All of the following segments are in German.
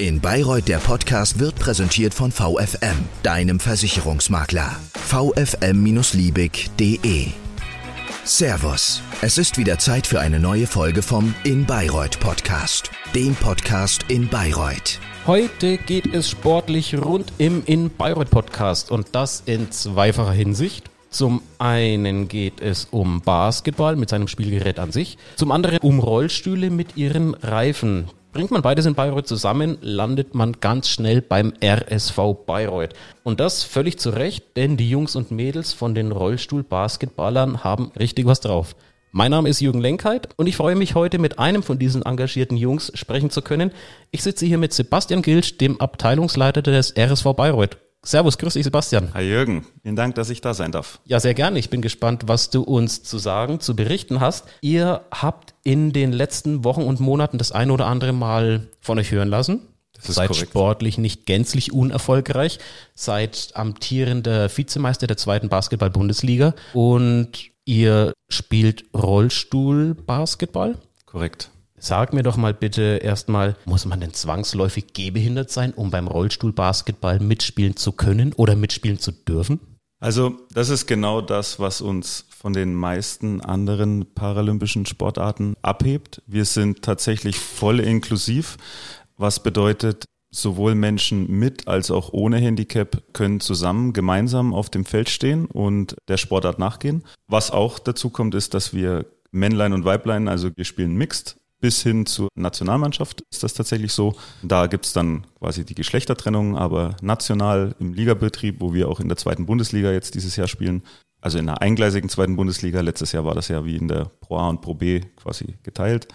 In Bayreuth der Podcast wird präsentiert von VFM, deinem Versicherungsmakler. vfm-liebig.de Servus, es ist wieder Zeit für eine neue Folge vom In Bayreuth Podcast, dem Podcast in Bayreuth. Heute geht es sportlich rund im In Bayreuth Podcast und das in zweifacher Hinsicht. Zum einen geht es um Basketball mit seinem Spielgerät an sich, zum anderen um Rollstühle mit ihren Reifen. Bringt man beides in Bayreuth zusammen, landet man ganz schnell beim RSV Bayreuth. Und das völlig zu Recht, denn die Jungs und Mädels von den Rollstuhl-Basketballern haben richtig was drauf. Mein Name ist Jürgen Lenkheit und ich freue mich heute mit einem von diesen engagierten Jungs sprechen zu können. Ich sitze hier mit Sebastian Gilsch, dem Abteilungsleiter des RSV Bayreuth. Servus, grüß dich Sebastian. Hi Jürgen, vielen Dank, dass ich da sein darf. Ja, sehr gerne. Ich bin gespannt, was du uns zu sagen, zu berichten hast. Ihr habt in den letzten Wochen und Monaten das eine oder andere Mal von euch hören lassen. Das ist seid sportlich nicht gänzlich unerfolgreich, seid amtierender Vizemeister der zweiten Basketball-Bundesliga und ihr spielt Rollstuhl-Basketball. Korrekt. Sag mir doch mal bitte erstmal, muss man denn zwangsläufig gehbehindert sein, um beim Rollstuhlbasketball mitspielen zu können oder mitspielen zu dürfen? Also das ist genau das, was uns von den meisten anderen paralympischen Sportarten abhebt. Wir sind tatsächlich voll inklusiv, was bedeutet, sowohl Menschen mit als auch ohne Handicap können zusammen gemeinsam auf dem Feld stehen und der Sportart nachgehen. Was auch dazu kommt, ist, dass wir Männlein und Weiblein, also wir spielen mixed, bis hin zur Nationalmannschaft ist das tatsächlich so. Da gibt's dann quasi die Geschlechtertrennung, aber national im Ligabetrieb, wo wir auch in der zweiten Bundesliga jetzt dieses Jahr spielen, also in der eingleisigen zweiten Bundesliga, letztes Jahr war das ja wie in der Pro A und Pro B quasi geteilt.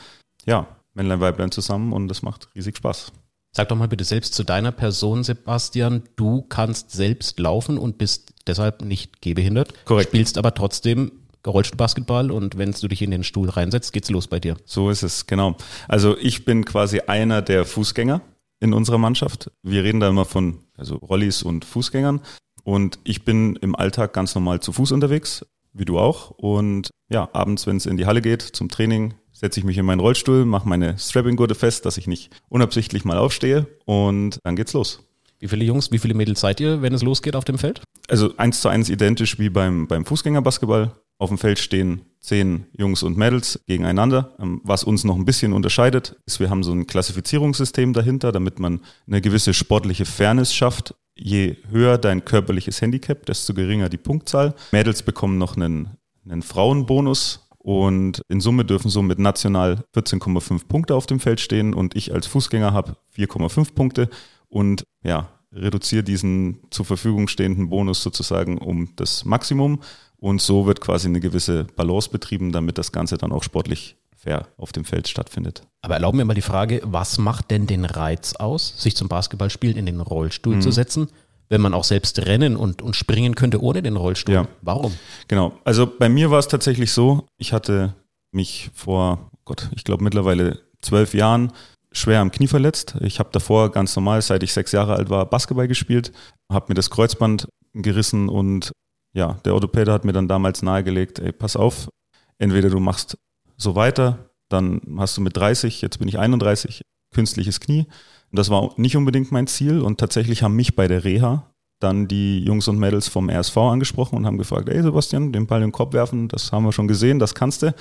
Ja, Männlein, Weiblein zusammen und das macht riesig Spaß. Sag doch mal bitte selbst zu deiner Person, Sebastian. Du kannst selbst laufen und bist deshalb nicht gehbehindert. Korrekt. Spielst aber trotzdem Rollstuhlbasketball und wenn du dich in den Stuhl reinsetzt, geht's los bei dir. So ist es, genau. Also ich bin quasi einer der Fußgänger in unserer Mannschaft. Wir reden da immer von also Rollis und Fußgängern. Und ich bin im Alltag ganz normal zu Fuß unterwegs, wie du auch. Und ja, abends, wenn es in die Halle geht zum Training, setze ich mich in meinen Rollstuhl, mache meine Strapping-Gurte fest, dass ich nicht unabsichtlich mal aufstehe und dann geht's los. Wie viele Jungs, wie viele Mädels seid ihr, wenn es losgeht auf dem Feld? Also eins zu eins identisch wie beim, beim Fußgängerbasketball. Auf dem Feld stehen zehn Jungs und Mädels gegeneinander. Ähm, Was uns noch ein bisschen unterscheidet, ist, wir haben so ein Klassifizierungssystem dahinter, damit man eine gewisse sportliche Fairness schafft. Je höher dein körperliches Handicap, desto geringer die Punktzahl. Mädels bekommen noch einen, einen Frauenbonus und in Summe dürfen somit national 14,5 Punkte auf dem Feld stehen und ich als Fußgänger habe 4,5 Punkte und ja, reduziere diesen zur Verfügung stehenden Bonus sozusagen um das Maximum und so wird quasi eine gewisse Balance betrieben, damit das Ganze dann auch sportlich fair auf dem Feld stattfindet. Aber erlauben mir mal die Frage, was macht denn den Reiz aus, sich zum Basketballspielen in den Rollstuhl Mhm. zu setzen, wenn man auch selbst rennen und, und springen könnte ohne den Rollstuhl? Ja. Warum? Genau. Also bei mir war es tatsächlich so, ich hatte mich vor, Gott, ich glaube mittlerweile zwölf Jahren schwer am Knie verletzt. Ich habe davor ganz normal, seit ich sechs Jahre alt war, Basketball gespielt, habe mir das Kreuzband gerissen und ja, der Orthopäde hat mir dann damals nahegelegt, ey, pass auf, entweder du machst so weiter, dann hast du mit 30, jetzt bin ich 31, künstliches Knie. Und das war nicht unbedingt mein Ziel und tatsächlich haben mich bei der Reha dann die Jungs und Mädels vom RSV angesprochen und haben gefragt, ey Sebastian, den Ball in den Kopf werfen, das haben wir schon gesehen, das kannst du.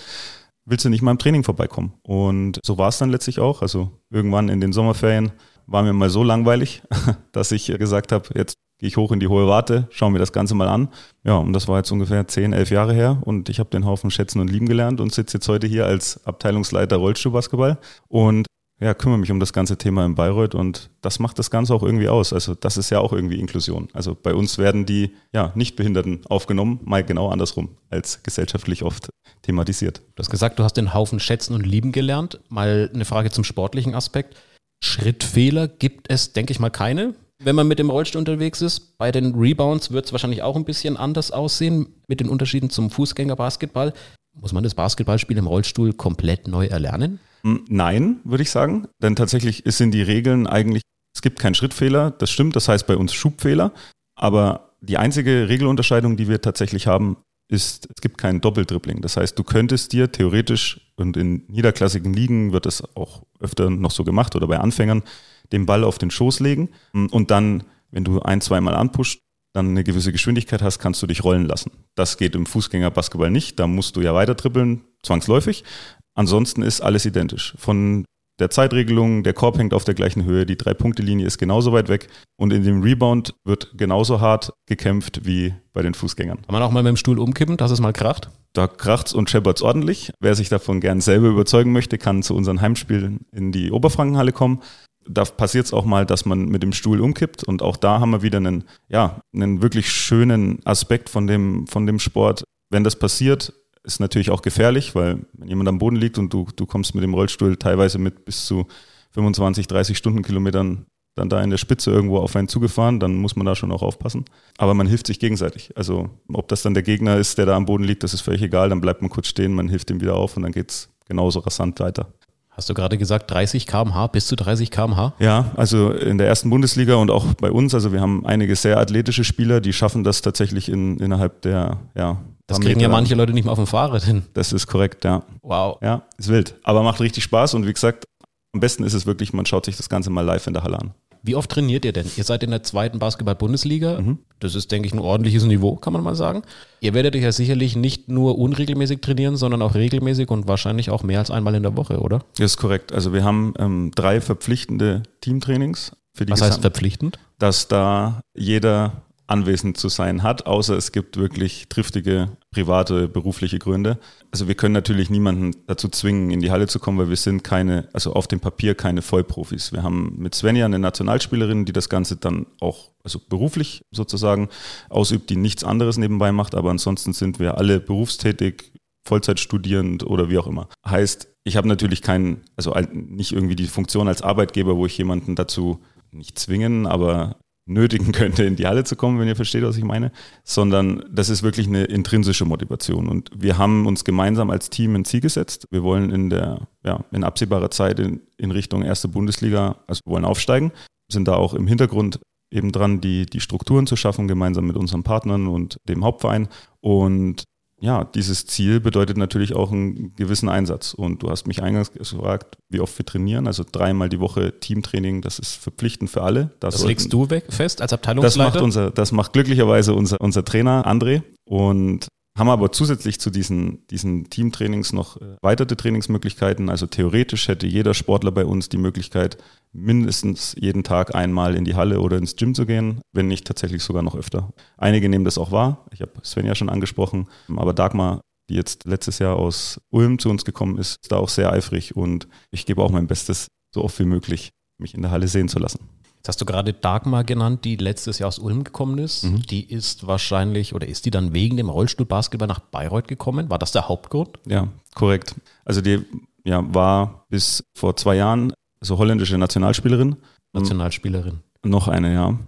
Willst du nicht mal im Training vorbeikommen? Und so war es dann letztlich auch. Also irgendwann in den Sommerferien war mir mal so langweilig, dass ich gesagt habe, jetzt gehe ich hoch in die hohe Warte, schaue mir das Ganze mal an. Ja, und das war jetzt ungefähr 10, 11 Jahre her und ich habe den Haufen schätzen und lieben gelernt und sitze jetzt heute hier als Abteilungsleiter Rollstuhlbasketball und ja, kümmere mich um das ganze Thema in Bayreuth und das macht das Ganze auch irgendwie aus. Also das ist ja auch irgendwie Inklusion. Also bei uns werden die ja, Nichtbehinderten aufgenommen, mal genau andersrum als gesellschaftlich oft thematisiert. Du hast gesagt, du hast den Haufen schätzen und lieben gelernt. Mal eine Frage zum sportlichen Aspekt. Schrittfehler gibt es, denke ich mal, keine. Wenn man mit dem Rollstuhl unterwegs ist, bei den Rebounds wird es wahrscheinlich auch ein bisschen anders aussehen mit den Unterschieden zum Fußgängerbasketball. Muss man das Basketballspiel im Rollstuhl komplett neu erlernen? Hm, Nein, würde ich sagen. Denn tatsächlich sind die Regeln eigentlich, es gibt keinen Schrittfehler, das stimmt, das heißt bei uns Schubfehler. Aber die einzige Regelunterscheidung, die wir tatsächlich haben, ist, es gibt kein Doppeldribbling. Das heißt, du könntest dir theoretisch, und in niederklassigen Ligen wird das auch öfter noch so gemacht oder bei Anfängern, den Ball auf den Schoß legen und dann, wenn du ein, zweimal anpusht, dann eine gewisse Geschwindigkeit hast, kannst du dich rollen lassen. Das geht im Fußgängerbasketball nicht. Da musst du ja weiter trippeln, zwangsläufig. Ansonsten ist alles identisch. Von der Zeitregelung, der Korb hängt auf der gleichen Höhe, die Drei-Punkte-Linie ist genauso weit weg und in dem Rebound wird genauso hart gekämpft wie bei den Fußgängern. Kann man auch mal mit dem Stuhl umkippen, dass es mal kracht? Da kracht's und scheppert's ordentlich. Wer sich davon gern selber überzeugen möchte, kann zu unseren Heimspielen in die Oberfrankenhalle kommen da passiert es auch mal, dass man mit dem Stuhl umkippt und auch da haben wir wieder einen, ja, einen wirklich schönen Aspekt von dem, von dem Sport. Wenn das passiert, ist natürlich auch gefährlich, weil wenn jemand am Boden liegt und du, du kommst mit dem Rollstuhl teilweise mit bis zu 25, 30 Stundenkilometern dann da in der Spitze irgendwo auf einen zugefahren, dann muss man da schon auch aufpassen. Aber man hilft sich gegenseitig. Also ob das dann der Gegner ist, der da am Boden liegt, das ist völlig egal. Dann bleibt man kurz stehen, man hilft ihm wieder auf und dann geht's genauso rasant weiter. Hast du gerade gesagt, 30 km/h, bis zu 30 km/h? Ja, also in der ersten Bundesliga und auch bei uns, also wir haben einige sehr athletische Spieler, die schaffen das tatsächlich in, innerhalb der, ja. Das kriegen ja manche Leute nicht mehr auf dem Fahrrad hin. Das ist korrekt, ja. Wow. Ja, ist wild. Aber macht richtig Spaß und wie gesagt, am besten ist es wirklich, man schaut sich das Ganze mal live in der Halle an. Wie oft trainiert ihr denn? Ihr seid in der zweiten Basketball-Bundesliga. Mhm. Das ist, denke ich, ein ordentliches Niveau, kann man mal sagen. Ihr werdet euch ja sicherlich nicht nur unregelmäßig trainieren, sondern auch regelmäßig und wahrscheinlich auch mehr als einmal in der Woche, oder? Das ist korrekt. Also wir haben ähm, drei verpflichtende Teamtrainings. Für die Was heißt verpflichtend? Dass da jeder anwesend zu sein hat, außer es gibt wirklich triftige private, berufliche Gründe. Also wir können natürlich niemanden dazu zwingen, in die Halle zu kommen, weil wir sind keine, also auf dem Papier keine Vollprofis. Wir haben mit Svenja eine Nationalspielerin, die das Ganze dann auch, also beruflich sozusagen ausübt, die nichts anderes nebenbei macht, aber ansonsten sind wir alle berufstätig, Vollzeit studierend oder wie auch immer. Heißt, ich habe natürlich keinen, also nicht irgendwie die Funktion als Arbeitgeber, wo ich jemanden dazu nicht zwingen, aber nötigen könnte, in die Halle zu kommen, wenn ihr versteht, was ich meine, sondern das ist wirklich eine intrinsische Motivation. Und wir haben uns gemeinsam als Team ein Ziel gesetzt. Wir wollen in der, ja, in absehbarer Zeit in, in Richtung erste Bundesliga, also wir wollen aufsteigen, sind da auch im Hintergrund eben dran, die, die Strukturen zu schaffen, gemeinsam mit unseren Partnern und dem Hauptverein. Und ja, dieses Ziel bedeutet natürlich auch einen gewissen Einsatz. Und du hast mich eingangs gefragt, wie oft wir trainieren. Also dreimal die Woche Teamtraining, das ist verpflichtend für alle. Das, das legst du weg, fest als Abteilungsleiter? Das macht, unser, das macht glücklicherweise unser, unser Trainer André. Und haben aber zusätzlich zu diesen, diesen Teamtrainings noch äh, weitere Trainingsmöglichkeiten. Also theoretisch hätte jeder Sportler bei uns die Möglichkeit, mindestens jeden Tag einmal in die Halle oder ins Gym zu gehen, wenn nicht tatsächlich sogar noch öfter. Einige nehmen das auch wahr. Ich habe Sven ja schon angesprochen. Aber Dagmar, die jetzt letztes Jahr aus Ulm zu uns gekommen ist, ist da auch sehr eifrig und ich gebe auch mein Bestes, so oft wie möglich mich in der Halle sehen zu lassen. Jetzt hast du gerade Dagmar genannt, die letztes Jahr aus Ulm gekommen ist. Mhm. Die ist wahrscheinlich oder ist die dann wegen dem Rollstuhlbasketball nach Bayreuth gekommen? War das der Hauptgrund? Ja, korrekt. Also die ja, war bis vor zwei Jahren so holländische Nationalspielerin. Nationalspielerin. Noch eine, ja.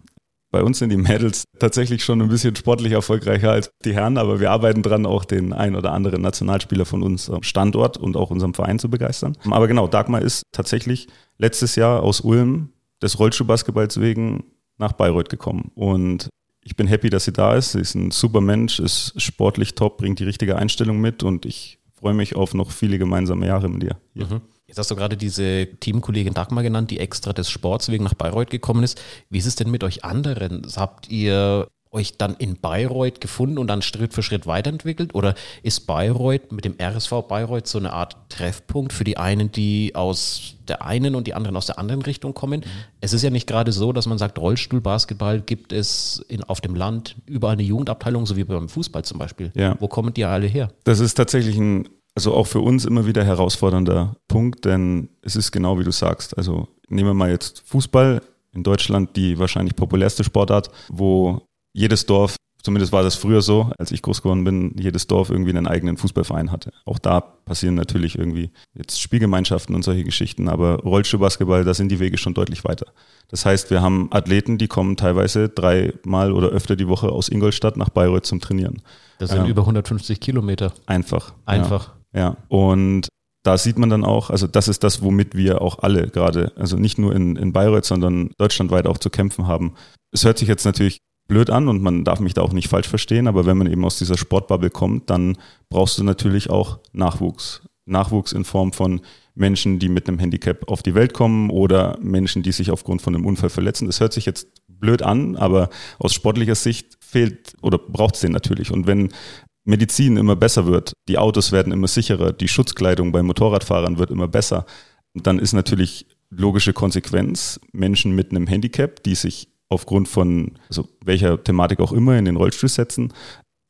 Bei uns sind die Mädels tatsächlich schon ein bisschen sportlich erfolgreicher als die Herren, aber wir arbeiten dran, auch den ein oder anderen Nationalspieler von uns Standort und auch unserem Verein zu begeistern. Aber genau, Dagmar ist tatsächlich letztes Jahr aus Ulm des Rollstuhlbasketballs wegen nach Bayreuth gekommen. Und ich bin happy, dass sie da ist. Sie ist ein super Mensch, ist sportlich top, bringt die richtige Einstellung mit und ich freue mich auf noch viele gemeinsame Jahre mit dir. Mhm. Jetzt hast du gerade diese Teamkollegin Dagmar genannt, die extra des Sports wegen nach Bayreuth gekommen ist. Wie ist es denn mit euch anderen? Habt ihr euch dann in Bayreuth gefunden und dann Schritt für Schritt weiterentwickelt? Oder ist Bayreuth mit dem RSV Bayreuth so eine Art Treffpunkt für die einen, die aus der einen und die anderen aus der anderen Richtung kommen? Mhm. Es ist ja nicht gerade so, dass man sagt, Rollstuhlbasketball gibt es in, auf dem Land überall eine Jugendabteilung, so wie beim Fußball zum Beispiel. Ja. Wo kommen die alle her? Das ist tatsächlich ein, also auch für uns immer wieder herausfordernder Punkt, denn es ist genau wie du sagst. Also nehmen wir mal jetzt Fußball in Deutschland die wahrscheinlich populärste Sportart, wo jedes Dorf, zumindest war das früher so, als ich groß geworden bin, jedes Dorf irgendwie einen eigenen Fußballverein hatte. Auch da passieren natürlich irgendwie jetzt Spielgemeinschaften und solche Geschichten, aber Rollstuhlbasketball, da sind die Wege schon deutlich weiter. Das heißt, wir haben Athleten, die kommen teilweise dreimal oder öfter die Woche aus Ingolstadt nach Bayreuth zum Trainieren. Das sind ja. über 150 Kilometer. Einfach. Einfach. Ja. ja. Und da sieht man dann auch, also das ist das, womit wir auch alle gerade, also nicht nur in, in Bayreuth, sondern deutschlandweit auch zu kämpfen haben. Es hört sich jetzt natürlich blöd an und man darf mich da auch nicht falsch verstehen, aber wenn man eben aus dieser Sportbubble kommt, dann brauchst du natürlich auch Nachwuchs. Nachwuchs in Form von Menschen, die mit einem Handicap auf die Welt kommen oder Menschen, die sich aufgrund von einem Unfall verletzen. Das hört sich jetzt blöd an, aber aus sportlicher Sicht fehlt oder braucht es den natürlich. Und wenn Medizin immer besser wird, die Autos werden immer sicherer, die Schutzkleidung bei Motorradfahrern wird immer besser, dann ist natürlich logische Konsequenz Menschen mit einem Handicap, die sich aufgrund von also welcher Thematik auch immer in den Rollstuhl setzen,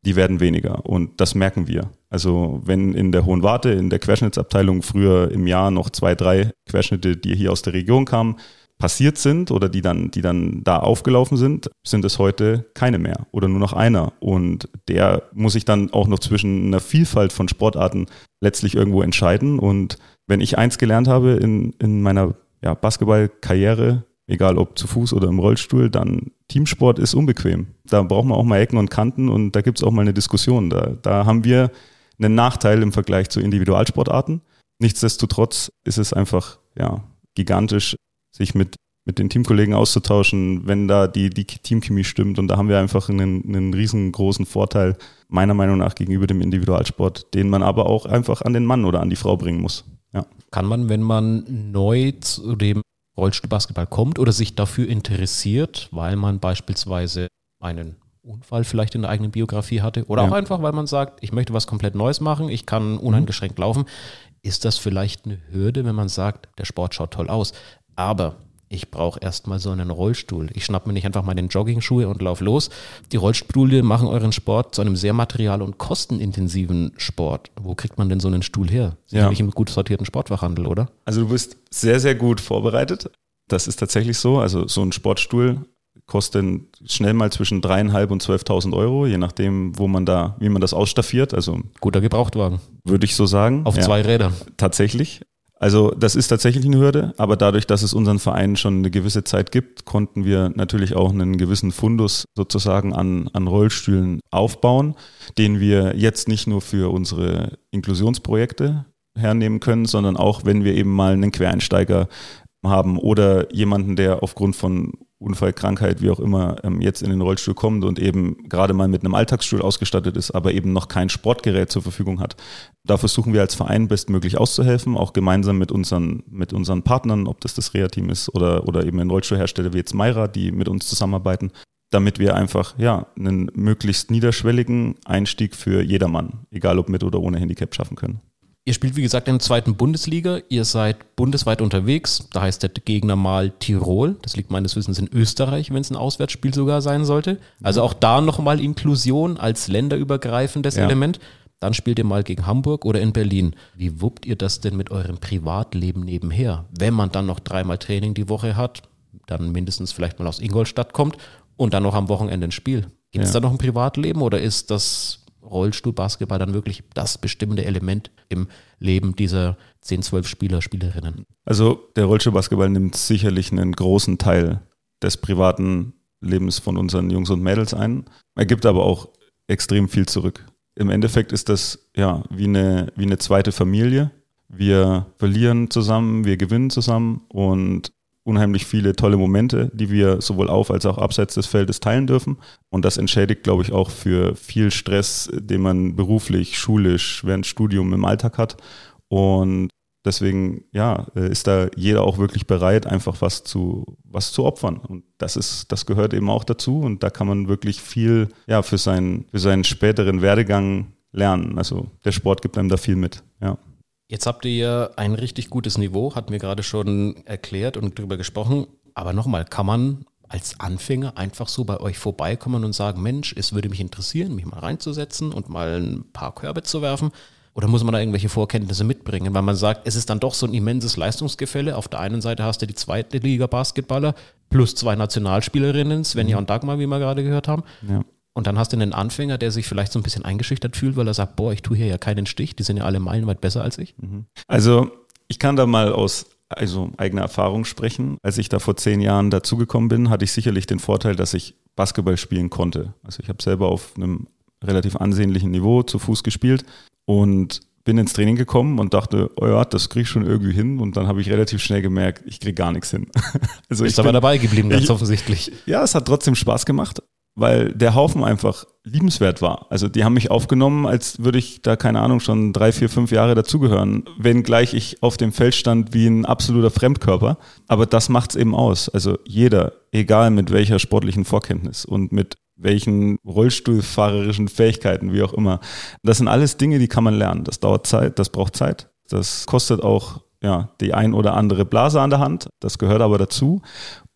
die werden weniger. Und das merken wir. Also wenn in der Hohen Warte, in der Querschnittsabteilung früher im Jahr noch zwei, drei Querschnitte, die hier aus der Region kamen, passiert sind oder die dann, die dann da aufgelaufen sind, sind es heute keine mehr oder nur noch einer. Und der muss sich dann auch noch zwischen einer Vielfalt von Sportarten letztlich irgendwo entscheiden. Und wenn ich eins gelernt habe in, in meiner ja, Basketballkarriere, egal ob zu Fuß oder im Rollstuhl, dann Teamsport ist unbequem. Da braucht man auch mal Ecken und Kanten und da gibt es auch mal eine Diskussion. Da, da haben wir einen Nachteil im Vergleich zu Individualsportarten. Nichtsdestotrotz ist es einfach ja, gigantisch, sich mit, mit den Teamkollegen auszutauschen, wenn da die, die Teamchemie stimmt. Und da haben wir einfach einen, einen riesengroßen Vorteil, meiner Meinung nach, gegenüber dem Individualsport, den man aber auch einfach an den Mann oder an die Frau bringen muss. Ja. Kann man, wenn man neu zu dem Rollstuhlbasketball kommt oder sich dafür interessiert, weil man beispielsweise einen Unfall vielleicht in der eigenen Biografie hatte oder ja. auch einfach, weil man sagt, ich möchte was komplett Neues machen, ich kann uneingeschränkt laufen. Ist das vielleicht eine Hürde, wenn man sagt, der Sport schaut toll aus, aber ich brauche erstmal so einen Rollstuhl. Ich schnapp mir nicht einfach meine Jogging-Schuhe und lauf los. Die Rollstühle machen euren Sport zu einem sehr material- und kostenintensiven Sport. Wo kriegt man denn so einen Stuhl her? Sicherlich ja. im gut sortierten Sportfachhandel, oder? Also du bist sehr, sehr gut vorbereitet. Das ist tatsächlich so. Also so ein Sportstuhl kostet schnell mal zwischen dreieinhalb und 12.000 Euro, je nachdem, wo man da, wie man das ausstaffiert. Also guter Gebrauchtwagen. Würde ich so sagen. Auf ja. zwei Rädern. Tatsächlich. Also das ist tatsächlich eine Hürde, aber dadurch, dass es unseren Verein schon eine gewisse Zeit gibt, konnten wir natürlich auch einen gewissen Fundus sozusagen an, an Rollstühlen aufbauen, den wir jetzt nicht nur für unsere Inklusionsprojekte hernehmen können, sondern auch wenn wir eben mal einen Quereinsteiger haben oder jemanden, der aufgrund von Unfall, Krankheit, wie auch immer, ähm, jetzt in den Rollstuhl kommt und eben gerade mal mit einem Alltagsstuhl ausgestattet ist, aber eben noch kein Sportgerät zur Verfügung hat. Da versuchen wir als Verein bestmöglich auszuhelfen, auch gemeinsam mit unseren, mit unseren Partnern, ob das das Rea-Team ist oder, oder eben ein Rollstuhlhersteller wie jetzt Meira, die mit uns zusammenarbeiten, damit wir einfach, ja, einen möglichst niederschwelligen Einstieg für jedermann, egal ob mit oder ohne Handicap schaffen können. Ihr spielt, wie gesagt, in der zweiten Bundesliga. Ihr seid bundesweit unterwegs. Da heißt der Gegner mal Tirol. Das liegt meines Wissens in Österreich, wenn es ein Auswärtsspiel sogar sein sollte. Also auch da nochmal Inklusion als länderübergreifendes ja. Element. Dann spielt ihr mal gegen Hamburg oder in Berlin. Wie wuppt ihr das denn mit eurem Privatleben nebenher? Wenn man dann noch dreimal Training die Woche hat, dann mindestens vielleicht mal aus Ingolstadt kommt und dann noch am Wochenende ein Spiel. Gibt es ja. da noch ein Privatleben oder ist das Rollstuhlbasketball dann wirklich das bestimmende Element im Leben dieser 10, 12 Spieler, Spielerinnen? Also der Rollstuhlbasketball nimmt sicherlich einen großen Teil des privaten Lebens von unseren Jungs und Mädels ein. Er gibt aber auch extrem viel zurück. Im Endeffekt ist das ja wie eine, wie eine zweite Familie. Wir verlieren zusammen, wir gewinnen zusammen und unheimlich viele tolle Momente, die wir sowohl auf als auch abseits des Feldes teilen dürfen. Und das entschädigt, glaube ich, auch für viel Stress, den man beruflich, schulisch, während Studium im Alltag hat. Und deswegen, ja, ist da jeder auch wirklich bereit, einfach was zu, was zu opfern. Und das ist, das gehört eben auch dazu. Und da kann man wirklich viel, ja, für seinen, für seinen späteren Werdegang lernen. Also der Sport gibt einem da viel mit, ja. Jetzt habt ihr ja ein richtig gutes Niveau, hat mir gerade schon erklärt und darüber gesprochen. Aber nochmal, kann man als Anfänger einfach so bei euch vorbeikommen und sagen, Mensch, es würde mich interessieren, mich mal reinzusetzen und mal ein paar Körbe zu werfen? Oder muss man da irgendwelche Vorkenntnisse mitbringen? Weil man sagt, es ist dann doch so ein immenses Leistungsgefälle. Auf der einen Seite hast du die zweite Liga Basketballer plus zwei Nationalspielerinnen, Svenja mhm. und Dagmar, wie wir gerade gehört haben. Ja. Und dann hast du einen Anfänger, der sich vielleicht so ein bisschen eingeschüchtert fühlt, weil er sagt, boah, ich tue hier ja keinen Stich, die sind ja alle meilenweit besser als ich. Mhm. Also ich kann da mal aus also eigener Erfahrung sprechen. Als ich da vor zehn Jahren dazugekommen bin, hatte ich sicherlich den Vorteil, dass ich Basketball spielen konnte. Also ich habe selber auf einem relativ ansehnlichen Niveau zu Fuß gespielt und bin ins Training gekommen und dachte, oh ja, das kriege ich schon irgendwie hin. Und dann habe ich relativ schnell gemerkt, ich kriege gar nichts hin. also Ist aber bin, dabei geblieben, ganz ich, offensichtlich. Ja, es hat trotzdem Spaß gemacht weil der Haufen einfach liebenswert war. Also die haben mich aufgenommen, als würde ich da, keine Ahnung, schon drei, vier, fünf Jahre dazugehören, wenngleich ich auf dem Feld stand wie ein absoluter Fremdkörper. Aber das macht's eben aus. Also jeder, egal mit welcher sportlichen Vorkenntnis und mit welchen Rollstuhlfahrerischen Fähigkeiten, wie auch immer. Das sind alles Dinge, die kann man lernen. Das dauert Zeit, das braucht Zeit. Das kostet auch ja, die ein oder andere Blase an der Hand. Das gehört aber dazu.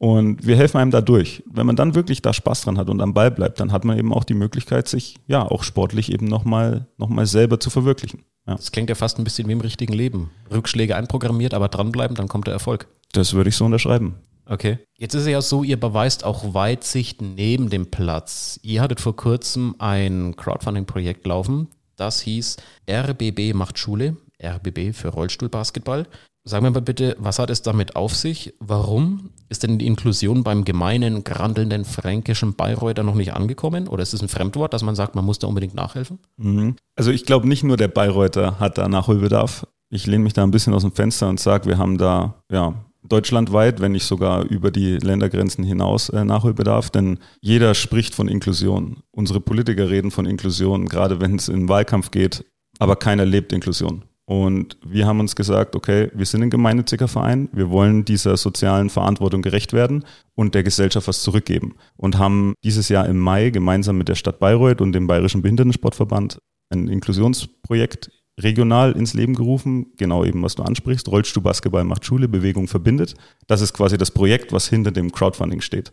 Und wir helfen einem da durch. Wenn man dann wirklich da Spaß dran hat und am Ball bleibt, dann hat man eben auch die Möglichkeit, sich ja auch sportlich eben nochmal noch mal selber zu verwirklichen. Ja. Das klingt ja fast ein bisschen wie im richtigen Leben. Rückschläge einprogrammiert, aber dranbleiben, dann kommt der Erfolg. Das würde ich so unterschreiben. Okay. Jetzt ist es ja so, ihr beweist auch Weitsicht neben dem Platz. Ihr hattet vor kurzem ein Crowdfunding-Projekt laufen. Das hieß RBB macht Schule. RBB für Rollstuhlbasketball. Sagen wir mal bitte, was hat es damit auf sich? Warum ist denn die Inklusion beim gemeinen, grandelnden fränkischen Bayreuther noch nicht angekommen? Oder ist es ein Fremdwort, dass man sagt, man muss da unbedingt nachhelfen? Mhm. Also ich glaube, nicht nur der Bayreuther hat da Nachholbedarf. Ich lehne mich da ein bisschen aus dem Fenster und sage, wir haben da ja, deutschlandweit, wenn nicht sogar über die Ländergrenzen hinaus äh, Nachholbedarf, denn jeder spricht von Inklusion. Unsere Politiker reden von Inklusion, gerade wenn es in den Wahlkampf geht, aber keiner lebt Inklusion. Und wir haben uns gesagt, okay, wir sind ein gemeinnütziger Verein, wir wollen dieser sozialen Verantwortung gerecht werden und der Gesellschaft was zurückgeben. Und haben dieses Jahr im Mai gemeinsam mit der Stadt Bayreuth und dem Bayerischen Behindertensportverband ein Inklusionsprojekt regional ins Leben gerufen. Genau eben, was du ansprichst. Rollstuhlbasketball macht Schule, Bewegung verbindet. Das ist quasi das Projekt, was hinter dem Crowdfunding steht.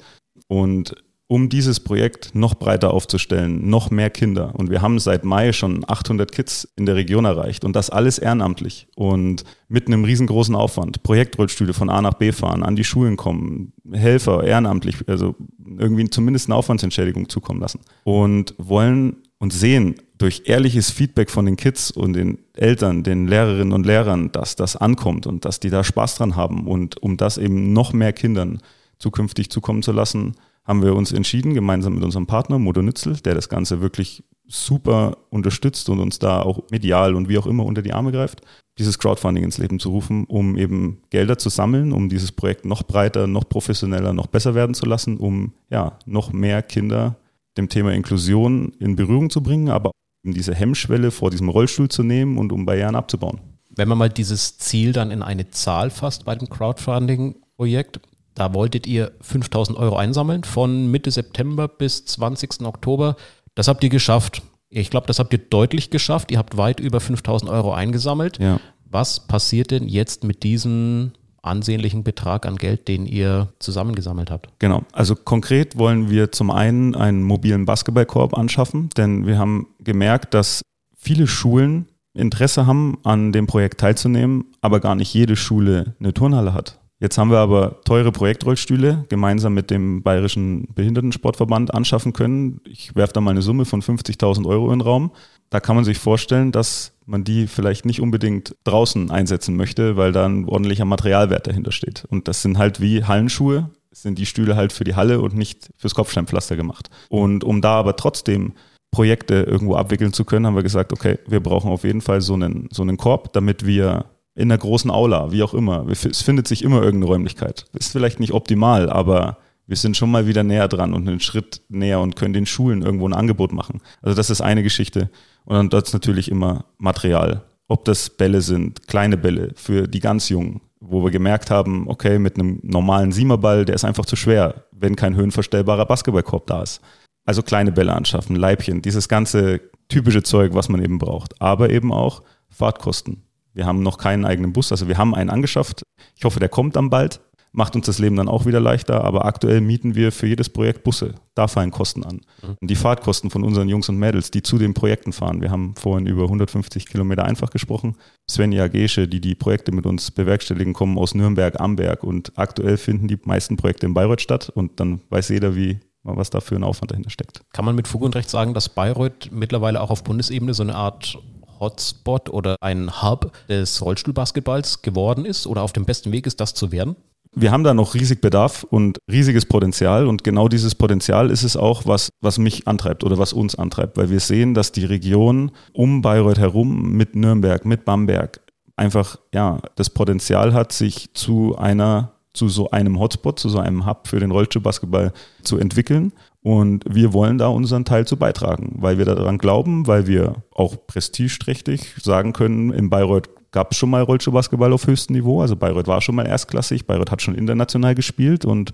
Und um dieses Projekt noch breiter aufzustellen, noch mehr Kinder. Und wir haben seit Mai schon 800 Kids in der Region erreicht und das alles ehrenamtlich und mit einem riesengroßen Aufwand. Projektrollstühle von A nach B fahren, an die Schulen kommen, Helfer ehrenamtlich, also irgendwie zumindest eine Aufwandsentschädigung zukommen lassen und wollen und sehen durch ehrliches Feedback von den Kids und den Eltern, den Lehrerinnen und Lehrern, dass das ankommt und dass die da Spaß dran haben und um das eben noch mehr Kindern zukünftig zukommen zu lassen, haben wir uns entschieden, gemeinsam mit unserem Partner Modo Nützel, der das Ganze wirklich super unterstützt und uns da auch medial und wie auch immer unter die Arme greift, dieses Crowdfunding ins Leben zu rufen, um eben Gelder zu sammeln, um dieses Projekt noch breiter, noch professioneller, noch besser werden zu lassen, um ja noch mehr Kinder dem Thema Inklusion in Berührung zu bringen, aber um diese Hemmschwelle vor diesem Rollstuhl zu nehmen und um Barrieren abzubauen. Wenn man mal dieses Ziel dann in eine Zahl fasst bei dem Crowdfunding-Projekt, da wolltet ihr 5000 Euro einsammeln von Mitte September bis 20. Oktober. Das habt ihr geschafft. Ich glaube, das habt ihr deutlich geschafft. Ihr habt weit über 5000 Euro eingesammelt. Ja. Was passiert denn jetzt mit diesem ansehnlichen Betrag an Geld, den ihr zusammengesammelt habt? Genau. Also konkret wollen wir zum einen einen mobilen Basketballkorb anschaffen, denn wir haben gemerkt, dass viele Schulen Interesse haben, an dem Projekt teilzunehmen, aber gar nicht jede Schule eine Turnhalle hat. Jetzt haben wir aber teure Projektrollstühle gemeinsam mit dem Bayerischen Behindertensportverband anschaffen können. Ich werfe da mal eine Summe von 50.000 Euro in den Raum. Da kann man sich vorstellen, dass man die vielleicht nicht unbedingt draußen einsetzen möchte, weil da ein ordentlicher Materialwert dahinter steht. Und das sind halt wie Hallenschuhe, sind die Stühle halt für die Halle und nicht fürs Kopfsteinpflaster gemacht. Und um da aber trotzdem Projekte irgendwo abwickeln zu können, haben wir gesagt, okay, wir brauchen auf jeden Fall so einen, so einen Korb, damit wir in einer großen Aula, wie auch immer. Es findet sich immer irgendeine Räumlichkeit. Ist vielleicht nicht optimal, aber wir sind schon mal wieder näher dran und einen Schritt näher und können den Schulen irgendwo ein Angebot machen. Also das ist eine Geschichte. Und dann dort natürlich immer Material. Ob das Bälle sind, kleine Bälle für die ganz Jungen, wo wir gemerkt haben, okay, mit einem normalen Siemerball, der ist einfach zu schwer, wenn kein höhenverstellbarer Basketballkorb da ist. Also kleine Bälle anschaffen, Leibchen, dieses ganze typische Zeug, was man eben braucht. Aber eben auch Fahrtkosten. Wir haben noch keinen eigenen Bus, also wir haben einen angeschafft. Ich hoffe, der kommt dann bald. Macht uns das Leben dann auch wieder leichter, aber aktuell mieten wir für jedes Projekt Busse. Da fallen Kosten an. Mhm. Und die Fahrtkosten von unseren Jungs und Mädels, die zu den Projekten fahren. Wir haben vorhin über 150 Kilometer einfach gesprochen. Svenja Gesche, die die Projekte mit uns bewerkstelligen, kommen aus Nürnberg, Amberg und aktuell finden die meisten Projekte in Bayreuth statt und dann weiß jeder, wie was da für ein Aufwand dahinter steckt. Kann man mit Fug und Recht sagen, dass Bayreuth mittlerweile auch auf Bundesebene so eine Art Hotspot oder ein Hub des Rollstuhlbasketballs geworden ist oder auf dem besten Weg ist, das zu werden? Wir haben da noch riesig Bedarf und riesiges Potenzial und genau dieses Potenzial ist es auch, was, was mich antreibt oder was uns antreibt, weil wir sehen, dass die Region um Bayreuth herum mit Nürnberg, mit Bamberg einfach ja das Potenzial hat, sich zu einer zu so einem Hotspot, zu so einem Hub für den Rollstuhlbasketball zu entwickeln. Und wir wollen da unseren Teil zu beitragen, weil wir daran glauben, weil wir auch prestigeträchtig sagen können, in Bayreuth gab es schon mal Rollstuhlbasketball auf höchstem Niveau. Also Bayreuth war schon mal erstklassig, Bayreuth hat schon international gespielt und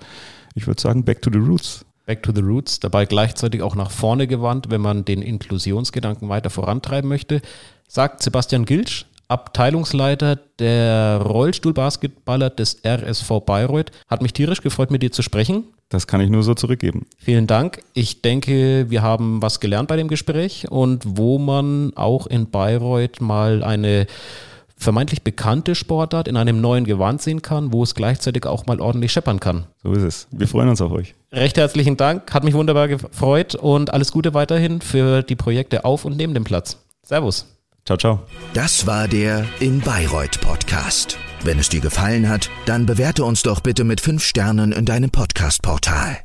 ich würde sagen, back to the roots. Back to the Roots, dabei gleichzeitig auch nach vorne gewandt, wenn man den Inklusionsgedanken weiter vorantreiben möchte, sagt Sebastian Gilsch, Abteilungsleiter der Rollstuhlbasketballer des RSV Bayreuth. Hat mich tierisch gefreut, mit dir zu sprechen. Das kann ich nur so zurückgeben. Vielen Dank. Ich denke, wir haben was gelernt bei dem Gespräch und wo man auch in Bayreuth mal eine vermeintlich bekannte Sportart in einem neuen Gewand sehen kann, wo es gleichzeitig auch mal ordentlich scheppern kann. So ist es. Wir freuen uns auf euch. Recht herzlichen Dank, hat mich wunderbar gefreut und alles Gute weiterhin für die Projekte auf und neben dem Platz. Servus. Ciao, ciao. Das war der In Bayreuth Podcast. Wenn es dir gefallen hat, dann bewerte uns doch bitte mit fünf Sternen in deinem Podcast-Portal.